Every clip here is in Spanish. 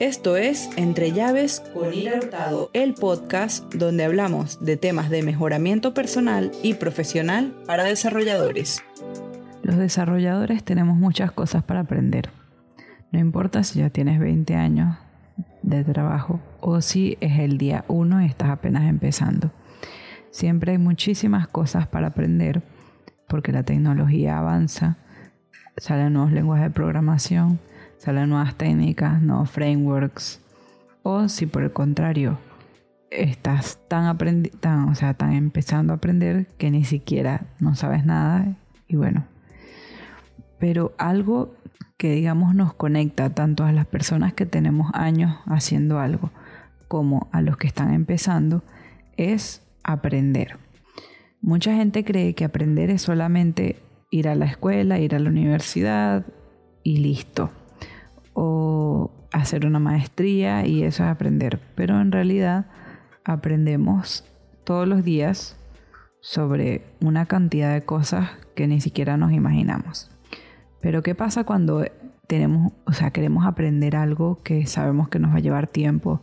Esto es Entre Llaves con Ira Hurtado, el podcast donde hablamos de temas de mejoramiento personal y profesional para desarrolladores. Los desarrolladores tenemos muchas cosas para aprender. No importa si ya tienes 20 años de trabajo o si es el día 1 y estás apenas empezando. Siempre hay muchísimas cosas para aprender porque la tecnología avanza, salen nuevos lenguajes de programación, salen nuevas técnicas, nuevos frameworks. O si por el contrario estás tan, tan, o sea, tan empezando a aprender que ni siquiera no sabes nada y bueno. Pero algo que digamos nos conecta tanto a las personas que tenemos años haciendo algo como a los que están empezando es aprender. Mucha gente cree que aprender es solamente ir a la escuela, ir a la universidad y listo o hacer una maestría y eso es aprender. Pero en realidad aprendemos todos los días sobre una cantidad de cosas que ni siquiera nos imaginamos. Pero ¿qué pasa cuando tenemos, o sea, queremos aprender algo que sabemos que nos va a llevar tiempo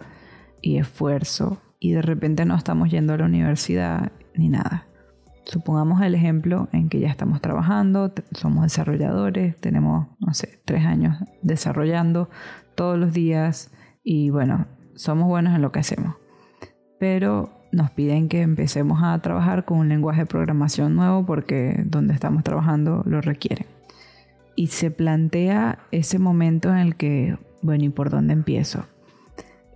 y esfuerzo y de repente no estamos yendo a la universidad ni nada? Supongamos el ejemplo en que ya estamos trabajando, somos desarrolladores, tenemos, no sé, tres años desarrollando todos los días y bueno, somos buenos en lo que hacemos. Pero nos piden que empecemos a trabajar con un lenguaje de programación nuevo porque donde estamos trabajando lo requieren. Y se plantea ese momento en el que, bueno, ¿y por dónde empiezo?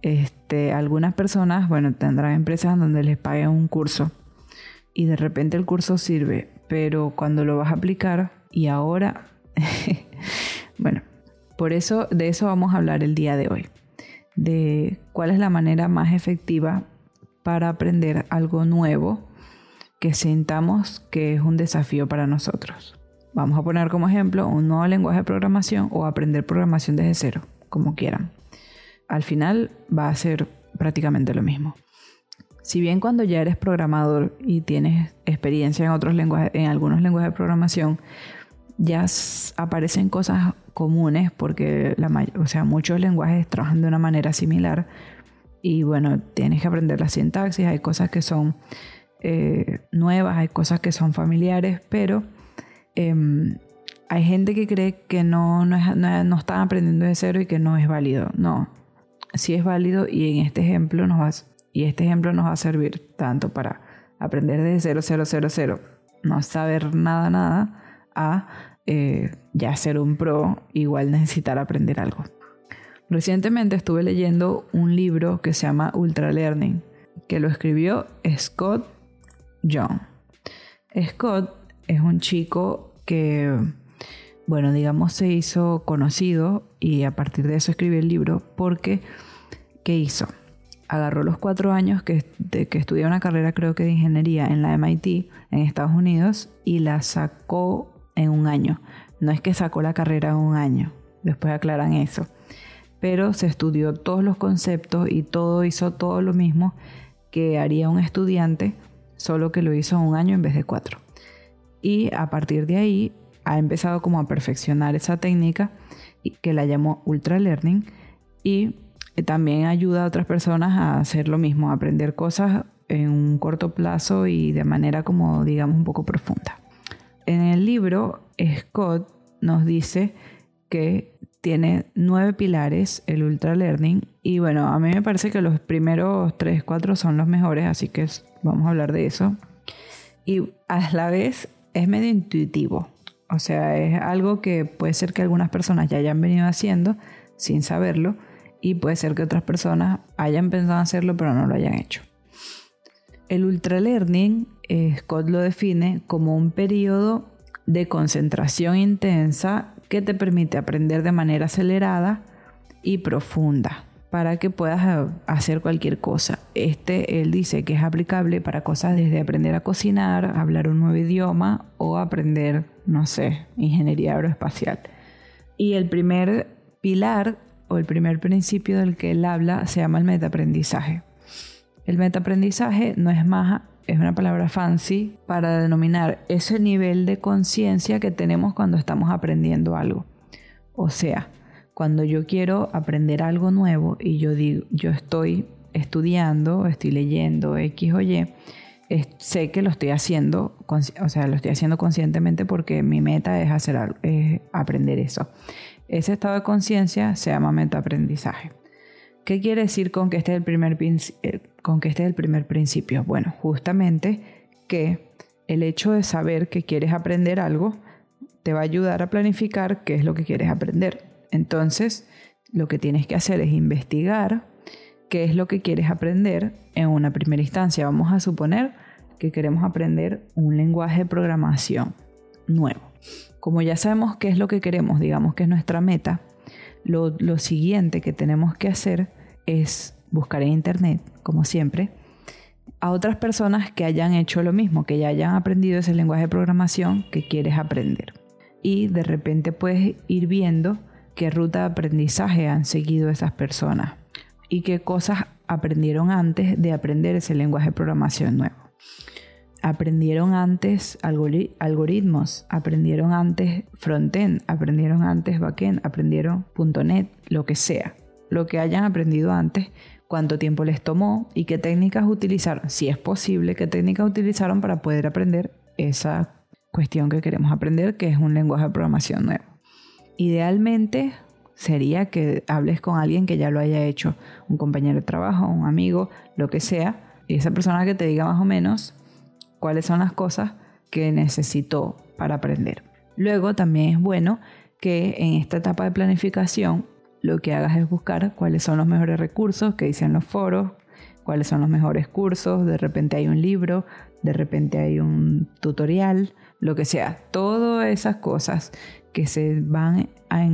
Este, algunas personas, bueno, tendrán empresas donde les paguen un curso y de repente el curso sirve, pero cuando lo vas a aplicar y ahora, bueno, por eso de eso vamos a hablar el día de hoy, de cuál es la manera más efectiva para aprender algo nuevo que sintamos que es un desafío para nosotros. Vamos a poner como ejemplo un nuevo lenguaje de programación o aprender programación desde cero, como quieran. Al final va a ser prácticamente lo mismo. Si bien cuando ya eres programador y tienes experiencia en otros lenguajes, en algunos lenguajes de programación, ya aparecen cosas comunes porque la o sea, muchos lenguajes trabajan de una manera similar y bueno, tienes que aprender la sintaxis, hay cosas que son eh, nuevas, hay cosas que son familiares, pero em, hay gente que cree que no, no, no, están aprendiendo de cero y que no es válido. No, sí es válido y en este ejemplo nos vas y este ejemplo nos va a servir tanto para aprender desde 0000, no saber nada, nada, a eh, ya ser un pro, igual necesitar aprender algo. Recientemente estuve leyendo un libro que se llama Ultra Learning, que lo escribió Scott Young. Scott es un chico que, bueno, digamos, se hizo conocido y a partir de eso escribió el libro porque, ¿qué hizo? Agarró los cuatro años que, que estudió una carrera creo que de ingeniería en la MIT en Estados Unidos y la sacó en un año. No es que sacó la carrera en un año, después aclaran eso. Pero se estudió todos los conceptos y todo hizo todo lo mismo que haría un estudiante, solo que lo hizo en un año en vez de cuatro. Y a partir de ahí ha empezado como a perfeccionar esa técnica que la llamó Ultra Learning y también ayuda a otras personas a hacer lo mismo, a aprender cosas en un corto plazo y de manera como digamos un poco profunda. En el libro, Scott nos dice que tiene nueve pilares el Ultra Learning y bueno, a mí me parece que los primeros tres, cuatro son los mejores, así que vamos a hablar de eso. Y a la vez es medio intuitivo, o sea, es algo que puede ser que algunas personas ya hayan venido haciendo sin saberlo, y puede ser que otras personas hayan pensado hacerlo pero no lo hayan hecho. El ultralearning, eh, Scott lo define como un periodo de concentración intensa que te permite aprender de manera acelerada y profunda para que puedas eh, hacer cualquier cosa. Este, él dice que es aplicable para cosas desde aprender a cocinar, hablar un nuevo idioma o aprender, no sé, ingeniería aeroespacial. Y el primer pilar o el primer principio del que él habla se llama el metaaprendizaje. El metaaprendizaje no es más, es una palabra fancy para denominar ese nivel de conciencia que tenemos cuando estamos aprendiendo algo. O sea, Cuando yo quiero aprender algo nuevo y yo digo, yo estoy estudiando, estoy leyendo X o Y, sé que lo estoy haciendo, o sea, lo estoy haciendo conscientemente porque mi meta es hacer es aprender eso. Ese estado de conciencia se llama metaaprendizaje. ¿Qué quiere decir con que este es el primer, eh, con que este es el primer principio? Bueno, justamente que el hecho de saber que quieres aprender algo te va a ayudar a planificar qué es lo que quieres aprender. Entonces, lo que tienes que hacer es investigar qué es lo que quieres aprender en una primera instancia. Vamos a suponer que queremos aprender un lenguaje de programación nuevo. Como ya sabemos qué es lo que queremos, digamos que es nuestra meta, lo, siguiente que tenemos que hacer es buscar en internet, como siempre, a otras personas que hayan hecho lo mismo, que ya hayan aprendido ese lenguaje de programación que quieres aprender. Y de repente puedes ir viendo qué ruta de aprendizaje han seguido esas personas y qué cosas aprendieron antes de aprender ese lenguaje de programación nuevo. Aprendieron antes algoritmos, aprendieron antes frontend, aprendieron antes backend, aprendieron .net, lo que sea. Lo que hayan aprendido antes cuánto tiempo les tomó y qué técnicas utilizaron, si es posible, qué técnicas utilizaron para poder aprender esa cuestión que queremos aprender, que es un lenguaje de programación nuevo. Idealmente sería que hables con alguien que ya lo haya hecho, un compañero de trabajo, un amigo, lo que sea, y esa persona que te diga más o menos cuáles son las cosas que necesitó para aprender. Luego también es bueno que en esta etapa de planificación lo que hagas es buscar cuáles son los mejores recursos que dicen los foros, cuáles son los mejores cursos, de repente hay un libro, de repente hay un tutorial, lo que sea, todas esas cosas que se van a,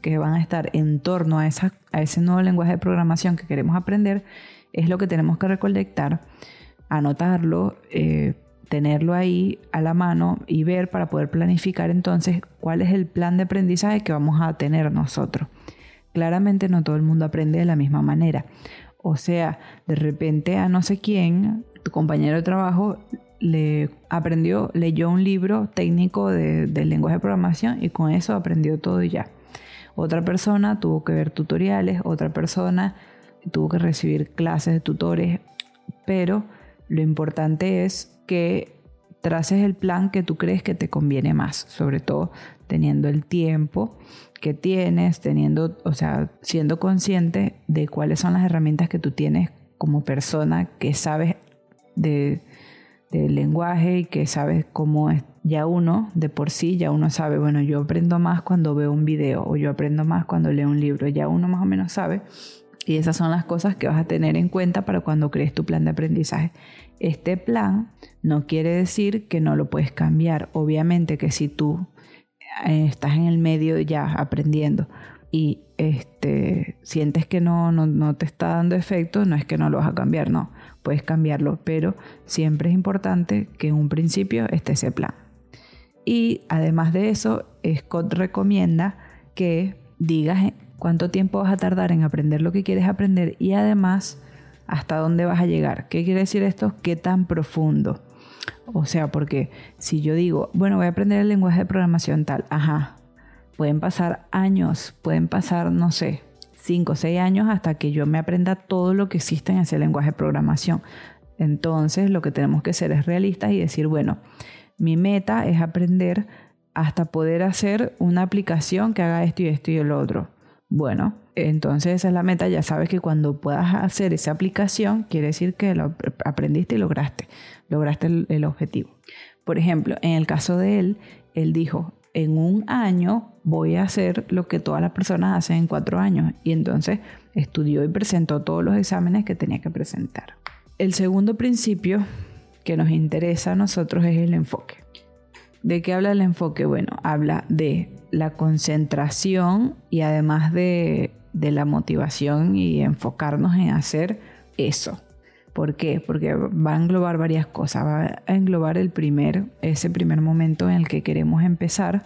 que van a estar en torno a, esa, a ese nuevo lenguaje de programación que queremos aprender, es lo que tenemos que recolectar, anotarlo, eh, tenerlo ahí a la mano y ver para poder planificar entonces cuál es el plan de aprendizaje que vamos a tener nosotros. Claramente no todo el mundo aprende de la misma manera. O sea, de repente a no sé quién, tu compañero de trabajo le aprendió, leyó un libro técnico de, del lenguaje de programación y con eso aprendió todo y ya. Otra persona tuvo que ver tutoriales, otra persona tuvo que recibir clases de tutores, pero lo importante es que traces el plan que tú crees que te conviene más, sobre todo teniendo el tiempo que tienes, teniendo, o sea, siendo consciente de cuáles son las herramientas que tú tienes como persona que sabes de, del lenguaje y que sabes cómo es. Ya uno, de por sí, ya uno sabe, bueno, yo aprendo más cuando veo un video o yo aprendo más cuando leo un libro, ya uno más o menos sabe. Y esas son las cosas que vas a tener en cuenta para cuando crees tu plan de aprendizaje. Este plan no quiere decir que no lo puedes cambiar. Obviamente que si tú eh, estás en el medio ya aprendiendo y este, sientes que no, no, te está dando efecto, no es que no lo vas a cambiar, no, puedes cambiarlo, pero siempre es importante que en un principio esté ese plan. Y además de eso, Scott recomienda que digas cuánto tiempo vas a tardar en aprender lo que quieres aprender y además hasta dónde vas a llegar. ¿Qué quiere decir esto? ¿Qué tan profundo? O sea, porque si yo digo, bueno, voy a aprender el lenguaje de programación tal, ajá, pueden pasar años, pueden pasar, no sé, 5 o 6 años hasta que yo me aprenda todo lo que existe en ese lenguaje de programación. Entonces, lo que tenemos que ser es realistas y decir, bueno, mi meta es aprender hasta poder hacer una aplicación que haga esto y esto y el otro. Bueno, entonces esa es la meta. Ya sabes que cuando puedas hacer esa aplicación, quiere decir que lo aprendiste y lograste lograste el, objetivo. Por ejemplo, en el caso de él, él dijo, en un año voy a hacer lo que todas las personas hacen en cuatro años. Y entonces estudió y presentó todos los exámenes que tenía que presentar. El segundo principio que nos interesa a nosotros es el enfoque. ¿De qué habla el enfoque? Bueno, habla de la concentración y además de, de la motivación y enfocarnos en hacer eso. ¿Por qué? Porque va a englobar varias cosas. Va a englobar el primer, ese primer momento en el que queremos empezar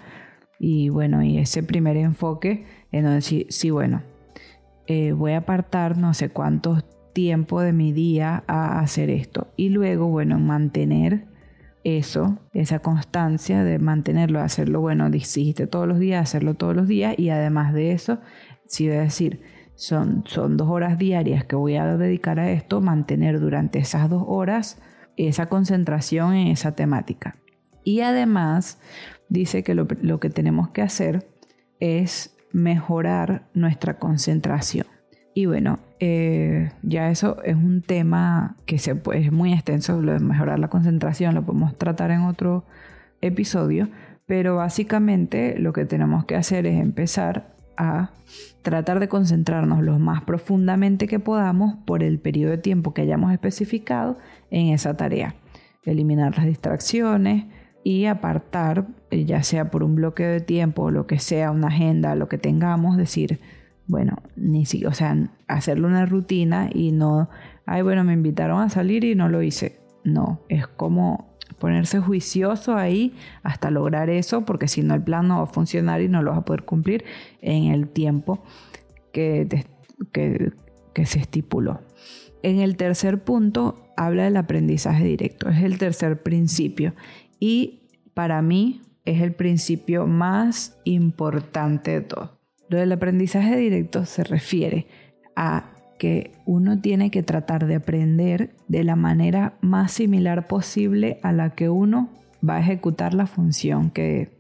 y bueno, y ese primer enfoque en donde sí, bueno, eh, voy a apartar no sé cuánto tiempo de mi día a hacer esto. Y luego, bueno, mantener eso, esa constancia de mantenerlo, hacerlo, bueno, dijiste todos los días, hacerlo todos los días y además de eso, Si es decir, son, son dos horas diarias que voy a dedicar a esto, mantener durante esas dos horas esa concentración en esa temática. Y además dice que lo, que tenemos que hacer es mejorar nuestra concentración. Y bueno, eh, ya eso es un tema que es muy extenso, lo de mejorar la concentración, lo podemos tratar en otro episodio, pero básicamente lo que tenemos que hacer es empezar a tratar de concentrarnos lo más profundamente que podamos por el periodo de tiempo que hayamos especificado en esa tarea. Eliminar las distracciones y apartar, eh, ya sea por un bloque de tiempo lo que sea, una agenda, lo que tengamos, decir, bueno, ni si, o sea, hacerle una rutina y no, ay, bueno, me invitaron a salir y no lo hice. No, es como ponerse juicioso ahí hasta lograr eso, porque si no el plan no va a funcionar y no lo vas a poder cumplir en el tiempo que, que se estipuló. En el tercer punto habla del aprendizaje directo, es el tercer principio y para mí es el principio más importante de todo. Lo del aprendizaje directo se refiere a que uno tiene que tratar de aprender de la manera más similar posible a la que uno va a ejecutar la función que,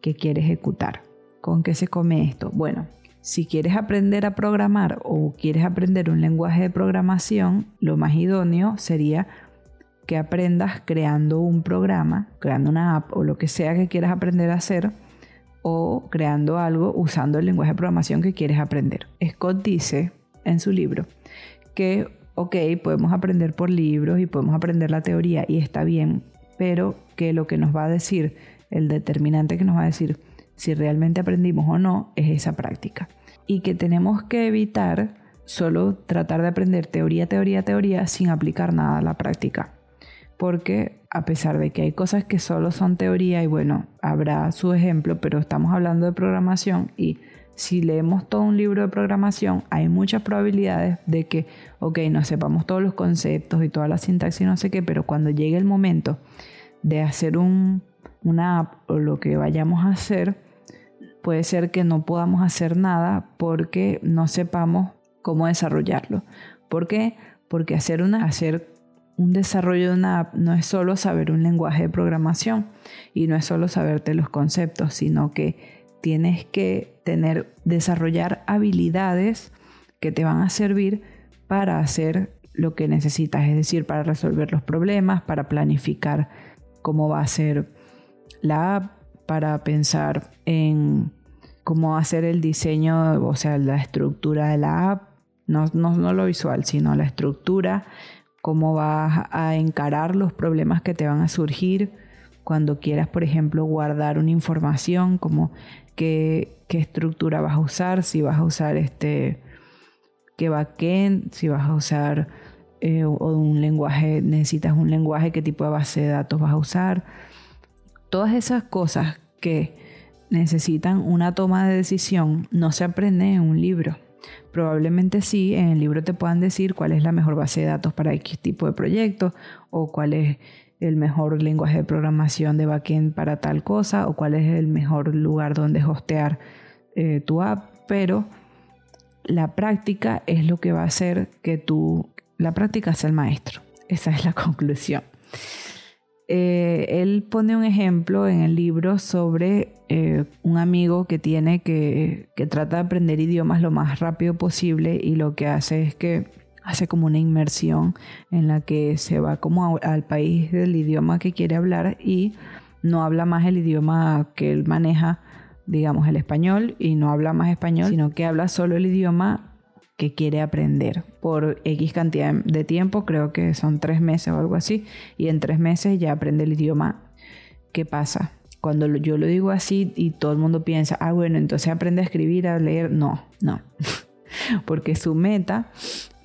que quiere ejecutar. ¿Con qué se come esto? Bueno, si quieres aprender a programar o quieres aprender un lenguaje de programación, lo más idóneo sería que aprendas creando un programa, creando una app o lo que sea que quieras aprender a hacer o creando algo usando el lenguaje de programación que quieres aprender. Scott dice en su libro que, ok, podemos aprender por libros y podemos aprender la teoría y está bien, pero que lo que nos va a decir, el determinante que nos va a decir si realmente aprendimos o no, es esa práctica. Y que tenemos que evitar solo tratar de aprender teoría, teoría, teoría sin aplicar nada a la práctica. Porque a pesar de que hay cosas que solo son teoría y bueno, habrá su ejemplo, pero estamos hablando de programación y si leemos todo un libro de programación, hay muchas probabilidades de que, ok, no sepamos todos los conceptos y toda la sintaxis y no sé qué, pero cuando llegue el momento de hacer un, una app o lo que vayamos a hacer, puede ser que no podamos hacer nada porque no sepamos cómo desarrollarlo. ¿Por qué? Porque hacer, una, hacer un desarrollo de una app no es solo saber un lenguaje de programación y no es solo saberte los conceptos, sino que tienes que tener, desarrollar habilidades que te van a servir para hacer lo que necesitas, es decir, para resolver los problemas, para planificar cómo va a ser la app, para pensar en cómo hacer el diseño, o sea, la estructura de la app, no, no lo visual, sino la estructura, cómo vas a encarar los problemas que te van a surgir cuando quieras, por ejemplo, guardar una información, como qué, estructura vas a usar, si vas a usar este, qué backend, si vas a usar eh, o un lenguaje, necesitas un lenguaje, qué tipo de base de datos vas a usar. Todas esas cosas que necesitan una toma de decisión no se aprenden en un libro. Probablemente sí, en el libro te puedan decir cuál es la mejor base de datos para X tipo de proyecto o cuál es el mejor lenguaje de programación de backend para tal cosa o cuál es el mejor lugar donde hostear eh, tu app, pero la práctica es lo que va a hacer que tú, la práctica sea el maestro. Esa es la conclusión. Eh, él pone un ejemplo en el libro sobre eh, un amigo que tiene que, que trata de aprender idiomas lo más rápido posible y lo que hace es que hace como una inmersión en la que se va como al país del idioma que quiere hablar y no habla más el idioma que él maneja, digamos el español, y no habla más español, sino que habla solo el idioma que quiere aprender por X cantidad de tiempo, creo que son tres meses o algo así, y en tres meses ya aprende el idioma. ¿Qué pasa? Cuando yo lo digo así y todo el mundo piensa, ah, bueno, entonces aprende a escribir, a leer, no, no, porque su meta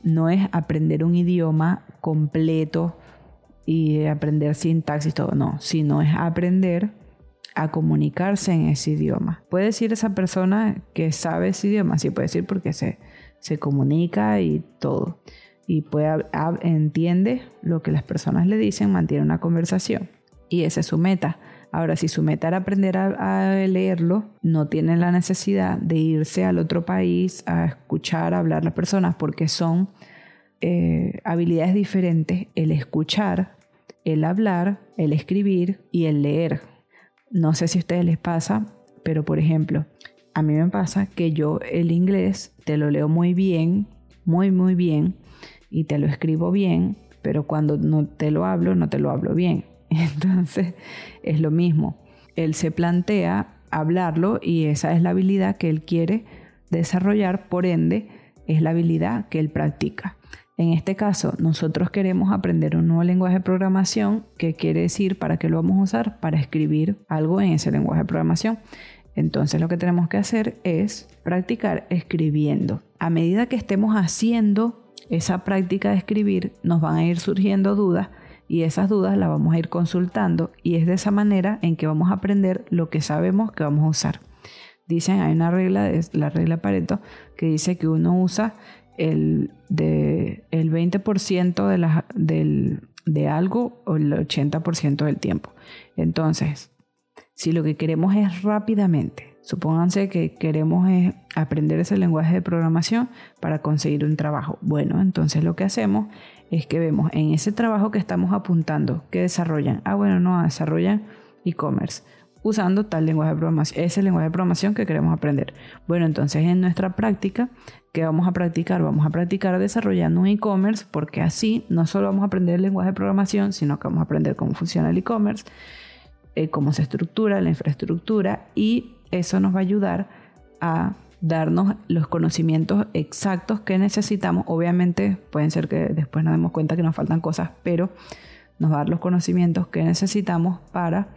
no es aprender un idioma completo y aprender sintaxis, todo, no, sino es aprender a comunicarse en ese idioma. ¿Puede decir esa persona que sabe ese idioma? Sí, puede decir porque se, se comunica y todo. Y puede, entiende lo que las personas le dicen, mantiene una conversación. Y esa es su meta, Ahora, si su meta era aprender a, leerlo, no tiene la necesidad de irse al otro país a escuchar, a hablar a las personas, porque son eh, habilidades diferentes. El escuchar, el hablar, el escribir y el leer. No sé si a ustedes les pasa, pero por ejemplo, a mí me pasa que yo el inglés te lo leo muy bien, muy, muy bien, y te lo escribo bien, pero cuando no te lo hablo, no te lo hablo bien. Entonces es lo mismo. Él se plantea hablarlo y esa es la habilidad que él quiere desarrollar, por ende es la habilidad que él practica. En este caso, nosotros queremos aprender un nuevo lenguaje de programación, que quiere decir para qué lo vamos a usar, para escribir algo en ese lenguaje de programación. Entonces lo que tenemos que hacer es practicar escribiendo. A medida que estemos haciendo esa práctica de escribir, nos van a ir surgiendo dudas y esas dudas las vamos a ir consultando y es de esa manera en que vamos a aprender lo que sabemos que vamos a usar. Dicen, hay una regla, la regla Pareto, que dice que uno usa el, de, el 20% de, de algo o el 80% del tiempo. Entonces, si lo que queremos es rápidamente, supónganse que queremos aprender ese lenguaje de programación para conseguir un trabajo. Bueno, entonces lo que hacemos es que vemos en ese trabajo que estamos apuntando que desarrollan. Ah, bueno, no, desarrollan e-commerce usando tal lenguaje de programación, ese lenguaje de programación que queremos aprender. Bueno, entonces en nuestra práctica, ¿qué vamos a practicar? Vamos a practicar desarrollando un e-commerce porque así no solo vamos a aprender el lenguaje de programación, sino que vamos a aprender cómo funciona el e-commerce, eh, cómo se estructura la infraestructura y eso nos va a ayudar a darnos los conocimientos exactos que necesitamos. Obviamente pueden ser que después nos demos cuenta que nos faltan cosas, pero nos va a dar los conocimientos que necesitamos para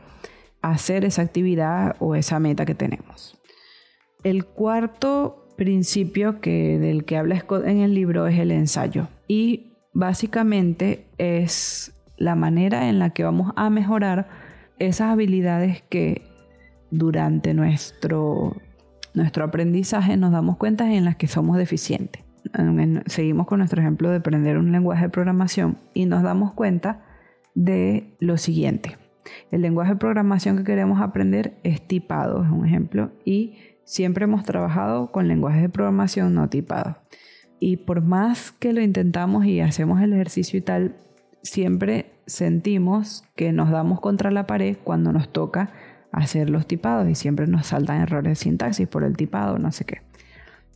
hacer esa actividad o esa meta que tenemos. El cuarto principio que, del que habla en el libro es el ensayo y básicamente es la manera en la que vamos a mejorar esas habilidades que durante nuestro nuestro aprendizaje nos damos cuenta en las que somos deficientes. Seguimos con nuestro ejemplo de aprender un lenguaje de programación y nos damos cuenta de lo siguiente. El lenguaje de programación que queremos aprender es tipado, es un ejemplo, y siempre hemos trabajado con lenguajes de programación no tipados. Y por más que lo intentamos y hacemos el ejercicio y tal, siempre sentimos que nos damos contra la pared cuando nos toca hacer los tipados y siempre nos saltan errores de sintaxis por el tipado, no sé qué.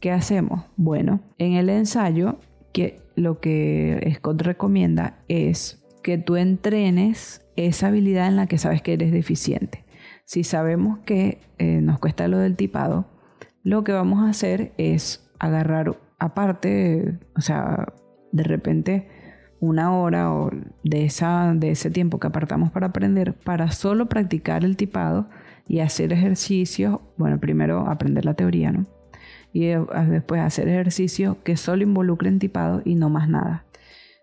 ¿Qué hacemos? Bueno, en el ensayo, que lo que Scott recomienda es que tú entrenes esa habilidad en la que sabes que eres deficiente. Si sabemos que eh, nos cuesta lo del tipado, lo que vamos a hacer es agarrar aparte, o sea, de repente una hora o de, esa, de ese tiempo que apartamos para aprender, para solo practicar el tipado y hacer ejercicios, bueno, primero aprender la teoría, ¿no? Y después hacer ejercicios que solo involucren tipado y no más nada.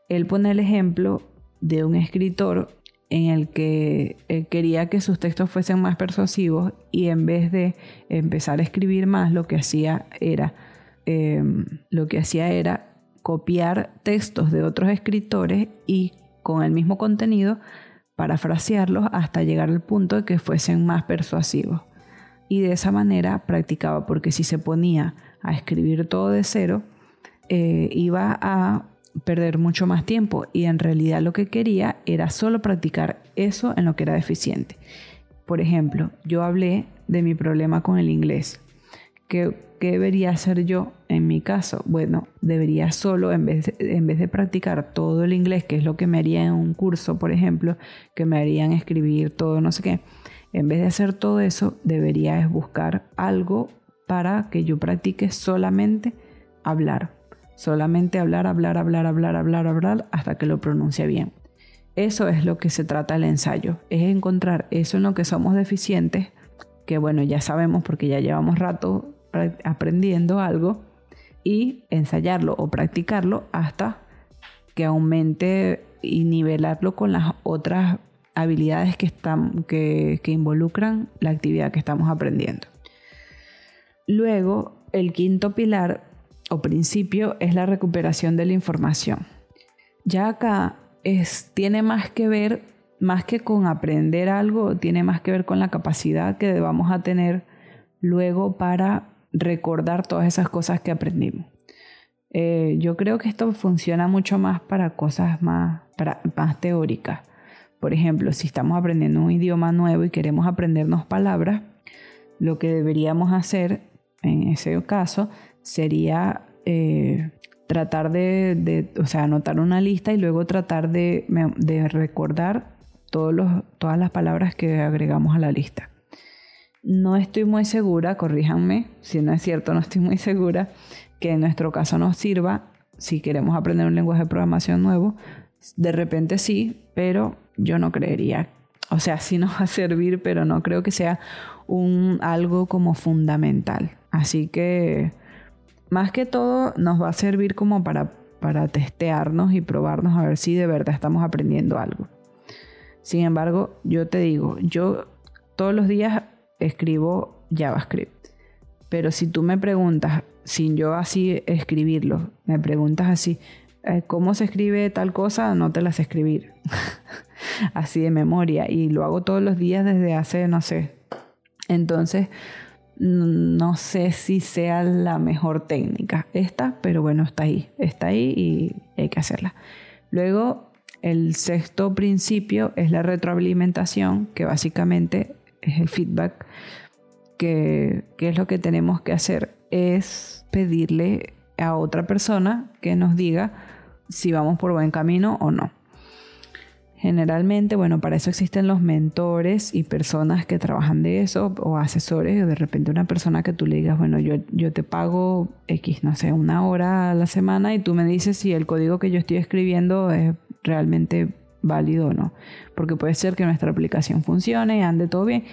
Él pone el ejemplo de un escritor en el que eh, quería que sus textos fuesen más persuasivos y en vez de empezar a escribir más, lo que hacía era, em, lo que hacía era copiar textos de otros escritores y con el mismo contenido parafrasearlos hasta llegar al punto de que fuesen más persuasivos. Y de esa manera practicaba, porque si se ponía a escribir todo de cero, eh, iba a perder mucho más tiempo y en realidad lo que quería era solo practicar eso en lo que era deficiente. Por ejemplo, yo hablé de mi problema con el inglés, que ¿qué debería hacer yo en mi caso? Bueno, debería solo, en vez, en vez de practicar todo el inglés, que es lo que me haría en un curso, por ejemplo, que me harían escribir todo, no sé qué, en vez de hacer todo eso, debería buscar algo para que yo practique solamente hablar. Solamente hablar, hablar, hablar, hablar, hablar, hablar, hasta que lo pronuncie bien. Eso es lo que se trata el ensayo, es encontrar eso en lo que somos deficientes, que bueno, ya sabemos porque ya llevamos rato aprendiendo algo y ensayarlo o practicarlo hasta que aumente y nivelarlo con las otras habilidades que, están, que, que involucran la actividad que estamos aprendiendo. Luego, el quinto pilar o principio es la recuperación de la información. Ya acá es, tiene más que ver más que con aprender algo, tiene más que ver con la capacidad que vamos a tener luego para recordar todas esas cosas que aprendimos. Eh, yo creo que esto funciona mucho más para cosas más, más teóricas. Por ejemplo, si estamos aprendiendo un idioma nuevo y queremos aprendernos palabras, lo que deberíamos hacer en ese caso sería eh, tratar de, o sea, anotar una lista y luego tratar de, recordar todos todas las palabras que agregamos a la lista. No estoy muy segura, corríjanme, si no es cierto, no estoy muy segura que en nuestro caso nos sirva si queremos aprender un lenguaje de programación nuevo. De repente sí, pero yo no creería. O sea, sí nos va a servir, pero no creo que sea un, algo como fundamental. Así que más que todo nos va a servir como para, para testearnos y probarnos a ver si de verdad estamos aprendiendo algo. Sin embargo, yo te digo, yo todos los días escribo JavaScript. Pero si tú me preguntas, sin yo así escribirlo, me preguntas así, eh, ¿cómo se escribe tal cosa? No te las escribir. así de memoria. Y lo hago todos los días desde hace, no sé. Entonces, no sé si sea la mejor técnica esta, pero bueno, está ahí. Está ahí y hay que hacerla. Luego, el sexto principio es la retroalimentación, que básicamente es el feedback, que, es lo que tenemos que hacer, es pedirle a otra persona que nos diga si vamos por buen camino o no. Generalmente, bueno, para eso existen los mentores y personas que trabajan de eso o asesores. De repente una persona que tú le digas, bueno, yo, yo te pago X, no sé, una hora a la semana y tú me dices si el código que yo estoy escribiendo es realmente válido o no. Porque puede ser que nuestra aplicación funcione, ande todo bien,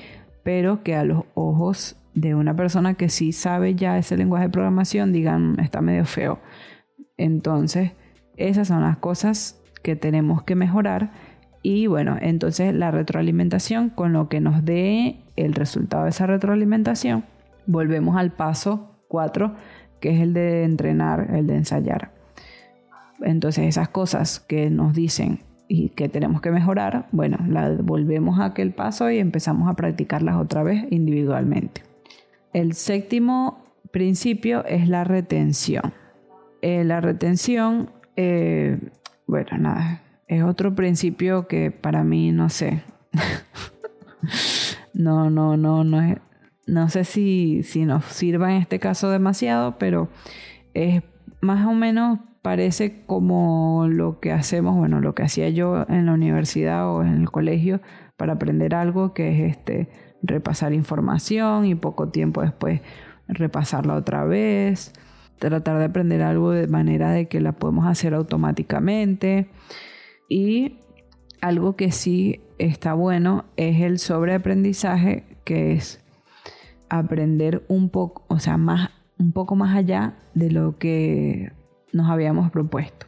pero que a los ojos de una persona que sí sabe ya ese lenguaje de programación digan está medio feo. Entonces, esas son las cosas que tenemos que mejorar. Y bueno, entonces la retroalimentación, con lo que nos dé el resultado de esa retroalimentación, volvemos al paso 4, que es el de entrenar, el de ensayar. Entonces esas cosas que nos dicen y que tenemos que mejorar, bueno, la volvemos a aquel paso y empezamos a practicarlas otra vez individualmente. El séptimo principio es la retención. Eh, la retención, eh, bueno, nada, es otro principio que para mí no sé. no, no, no, no es, no sé si, si nos sirva en este caso demasiado, pero es más o menos parece como lo que hacemos, bueno, lo que hacía yo en la universidad o en el colegio para aprender algo, que es este repasar información y poco tiempo después repasarla otra vez, tratar de aprender algo de manera de que la podemos hacer automáticamente. Y algo que sí está bueno es el sobreaprendizaje, que es aprender un poco, o sea, más un poco más allá de lo que nos habíamos propuesto.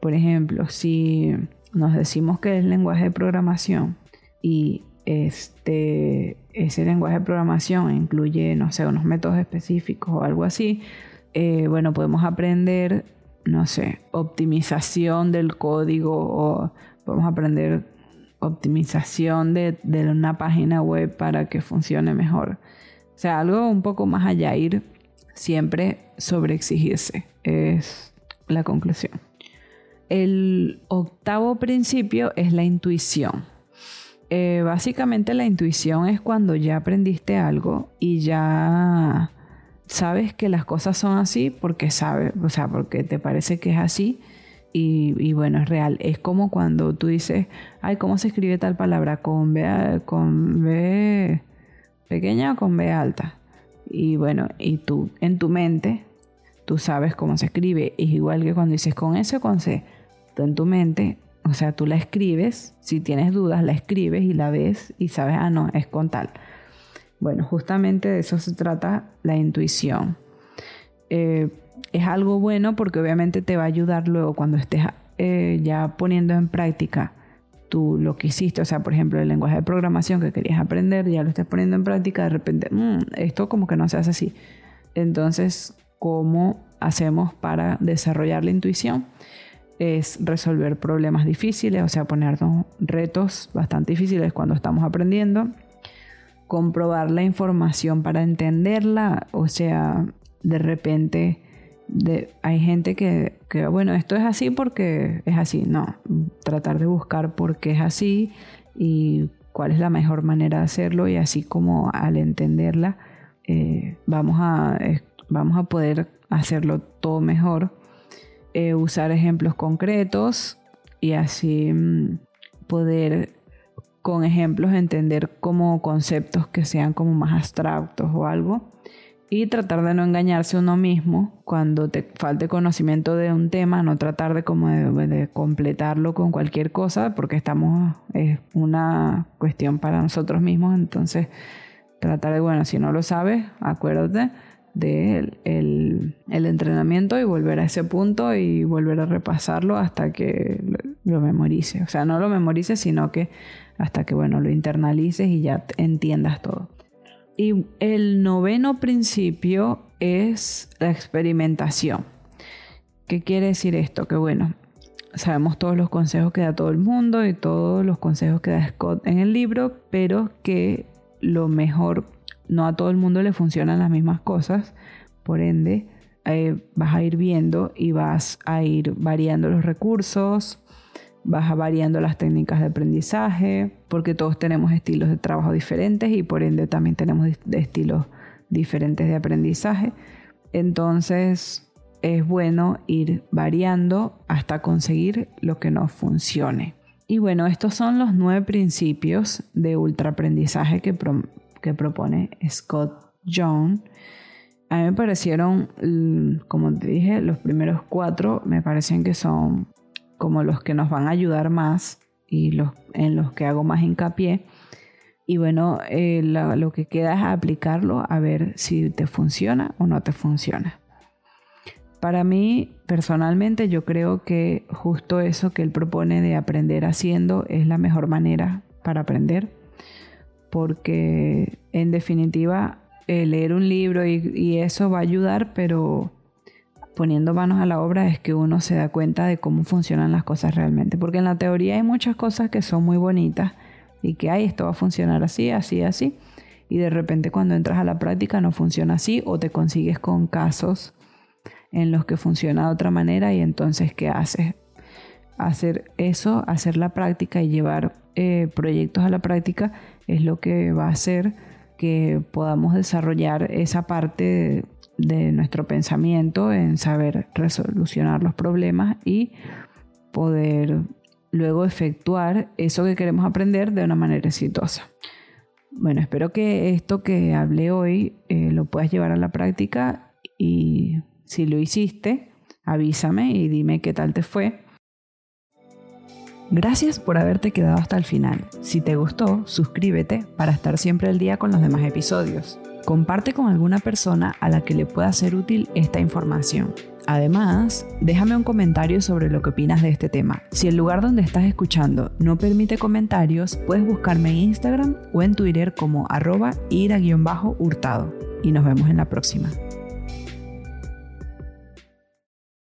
Por ejemplo, si nos decimos que es lenguaje de programación y este, ese lenguaje de programación incluye, no sé, unos métodos específicos o algo así, eh, bueno, podemos aprender, no sé, optimización del código o podemos aprender optimización de, de una página web para que funcione mejor. O sea, algo un poco más allá, ir siempre sobre exigirse es la conclusión. El octavo principio es la intuición. Eh, básicamente la intuición es cuando ya aprendiste algo y ya sabes que las cosas son así porque sabes, o sea, porque te parece que es así y, bueno, es real. Es como cuando tú dices, ay, ¿cómo se escribe tal palabra? ¿Con B, con B pequeña o con B alta? Y bueno, y tú en tu mente tú sabes cómo se escribe. Es igual que cuando dices con S o con C. Tú en tu mente, o sea, tú la escribes, si tienes dudas, la escribes y la ves y sabes, ah, no, es con tal. Bueno, justamente de eso se trata la intuición. Eh, es algo bueno porque obviamente te va a ayudar luego cuando estés eh, ya poniendo en práctica tú lo que hiciste, o sea, por ejemplo, el lenguaje de programación que querías aprender, ya lo estás poniendo en práctica, de repente, mm, esto como que no se hace así. Entonces, cómo hacemos para desarrollar la intuición. es resolver problemas difíciles, o sea, ponernos retos bastante difíciles cuando estamos aprendiendo, comprobar la información para entenderla, o sea, de repente hay gente que, que, bueno, esto es así porque es así, no, tratar de buscar por qué es así y cuál es la mejor manera de hacerlo y así como al entenderla eh, vamos, a, vamos a poder hacerlo todo mejor, eh, usar ejemplos concretos y así mm, poder con ejemplos entender como conceptos que sean como más abstractos o algo. Y tratar de no engañarse uno mismo cuando te falte conocimiento de un tema, no tratar de como de, completarlo con cualquier cosa porque estamos es una cuestión para nosotros mismos, entonces tratar de bueno, si no lo sabes, acuérdate del el, entrenamiento y volver a ese punto y volver a repasarlo hasta que lo, lo memorice, o sea, no lo memorices, sino que hasta que bueno, lo internalices y ya entiendas todo. Y el noveno principio es la experimentación. ¿Qué quiere decir esto? Que bueno, sabemos todos los consejos que da todo el mundo y todos los consejos que da Scott en el libro, pero que lo mejor, no a todo el mundo le funcionan las mismas cosas, por ende, eh, vas a ir viendo y vas a ir variando los recursos, vas variando las técnicas de aprendizaje, porque todos tenemos estilos de trabajo diferentes y por ende también tenemos estilos diferentes de aprendizaje. Entonces es bueno ir variando hasta conseguir lo que nos funcione. Y bueno, estos son los nueve principios de ultraaprendizaje que, que propone Scott John. A mí me parecieron, como te dije, los primeros cuatro me parecen que son como los que nos van a ayudar más y los en los que hago más hincapié. Y bueno, eh, lo, que queda es aplicarlo a ver si te funciona o no te funciona. Para mí, personalmente, yo creo que justo eso que él propone de aprender haciendo es la mejor manera para aprender, porque en definitiva, leer un libro y eso va a ayudar, pero poniendo manos a la obra es que uno se da cuenta de cómo funcionan las cosas realmente. Porque en la teoría hay muchas cosas que son muy bonitas y que, hay esto va a funcionar así, así, así. Y de repente cuando entras a la práctica no funciona así o te consigues con casos en los que funciona de otra manera y entonces ¿qué haces? Hacer eso, hacer la práctica y llevar eh, proyectos a la práctica es lo que va a hacer que podamos desarrollar esa parte de nuestro pensamiento en saber resolucionar los problemas y poder luego efectuar eso que queremos aprender de una manera exitosa. Bueno, espero que esto que hablé hoy eh, lo puedas llevar a la práctica y si lo hiciste, avísame y dime qué tal te fue. Gracias por haberte quedado hasta el final. Si te gustó, suscríbete para estar siempre al día con los demás episodios. Comparte con alguna persona a la que le pueda ser útil esta información. Además, déjame un comentario sobre lo que opinas de este tema. Si el lugar donde estás escuchando no permite comentarios, puedes buscarme en Instagram o en Twitter como arroba ira-hurtado. Y nos vemos en la próxima.